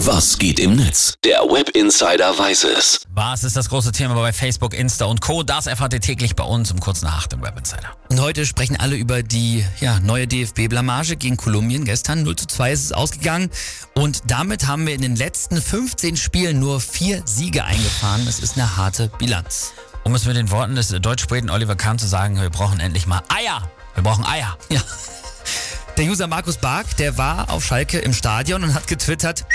Was geht im Netz? Der Web Insider weiß es. Was ist das große Thema bei Facebook, Insta und Co? Das erfahrt ihr täglich bei uns um kurz nach 8 im Web Insider. Und heute sprechen alle über die ja, neue DFB-Blamage gegen Kolumbien. Gestern 0 zu 2 ist es ausgegangen. Und damit haben wir in den letzten 15 Spielen nur vier Siege eingefahren. Das ist eine harte Bilanz. Um es mit den Worten des Deutschpoeten Oliver Kahn zu sagen, wir brauchen endlich mal Eier. Wir brauchen Eier. Ja. Der User Markus Bark, der war auf Schalke im Stadion und hat getwittert,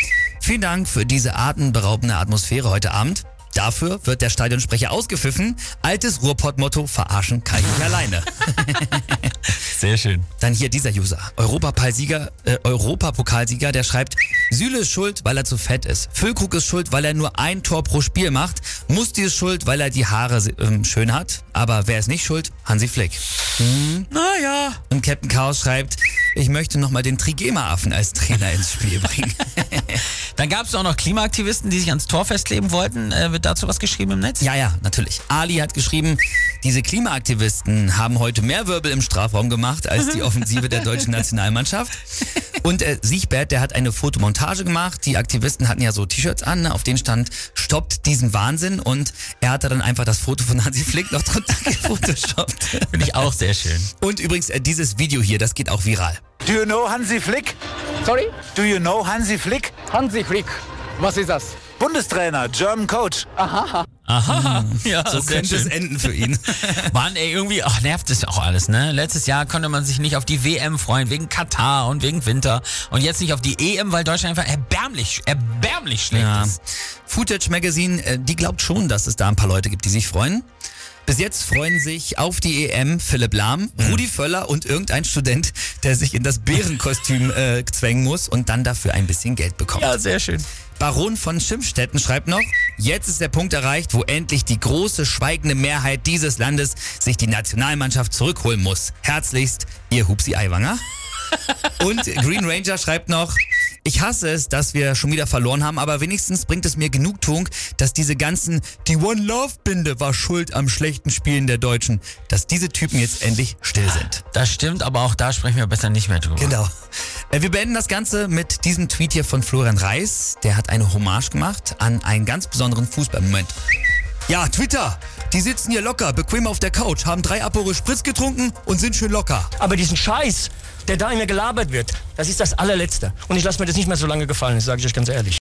vielen Dank für diese atemberaubende Atmosphäre heute Abend. Dafür wird der Stadionsprecher ausgepfiffen. Altes Ruhrpott-Motto, verarschen kann ich nicht alleine. Sehr schön. Dann hier dieser User, Europapokalsieger, äh, Europapokalsieger, der schreibt, Süle ist schuld, weil er zu fett ist. Füllkrug ist schuld, weil er nur ein Tor pro Spiel macht. Musti ist schuld, weil er die Haare ähm, schön hat. Aber wer ist nicht schuld? Hansi Flick. Hm, naja. Und Captain Chaos schreibt, ich möchte nochmal den Trigema-Affen als Trainer ins Spiel bringen. Dann gab es auch noch Klimaaktivisten, die sich ans Tor festkleben wollten. Äh, wird dazu was geschrieben im Netz? Ja, ja, natürlich. Ali hat geschrieben, diese Klimaaktivisten haben heute mehr Wirbel im Strafraum gemacht als die Offensive der deutschen Nationalmannschaft. Und äh, Siegbert, der hat eine Fotomontage gemacht. Die Aktivisten hatten ja so T-Shirts an, ne, auf denen stand, stoppt diesen Wahnsinn. Und er hatte dann einfach das Foto von Hansi Flick noch drunter gefotoshoppt. Finde ich auch sehr schön. Und übrigens, äh, dieses Video hier, das geht auch viral. Do you know Hansi Flick? Sorry? Do you know Hansi Flick? Hansi Flick. Was ist das? Bundestrainer, German Coach. Aha, ja, So sehr könnte es schön. enden für ihn. Mann, ey, irgendwie, ach, nervt es auch alles, ne? Letztes Jahr konnte man sich nicht auf die WM freuen, wegen Katar und wegen Winter. Und jetzt nicht auf die EM, weil Deutschland einfach erbärmlich, erbärmlich schlecht Ja. ist. Footage Magazine, äh, die glaubt schon, dass es da ein paar Leute gibt, die sich freuen. Bis jetzt freuen sich auf die EM Philipp Lahm, Rudi Völler und irgendein Student, der sich in das Bärenkostüm äh, zwängen muss und dann dafür ein bisschen Geld bekommt. Ja, sehr schön. Baron von Schimpfstetten schreibt noch, jetzt ist der Punkt erreicht, wo endlich die große schweigende Mehrheit dieses Landes sich die Nationalmannschaft zurückholen muss. Herzlichst, ihr Hupsi Aiwanger. Und Green Ranger schreibt noch, ich hasse es, dass wir schon wieder verloren haben, aber wenigstens bringt es mir Genugtuung, dass diese ganzen Die One Love Binde war schuld am schlechten Spielen der Deutschen, dass diese Typen jetzt endlich still sind. Das stimmt, aber auch da sprechen wir besser nicht mehr drüber. Genau. Äh, Wir beenden das Ganze mit diesem Tweet hier von Florian Reis. Der hat eine Hommage gemacht an einen ganz besonderen Fußballmoment. Ja, Twitter. Die sitzen hier locker, bequem auf der Couch, haben drei Aperol Spritz getrunken und sind schön locker. Aber diesen Scheiß, der da immer gelabert wird, das ist das allerletzte. Und ich lasse mir das nicht mehr so lange gefallen, das sage ich euch ganz ehrlich.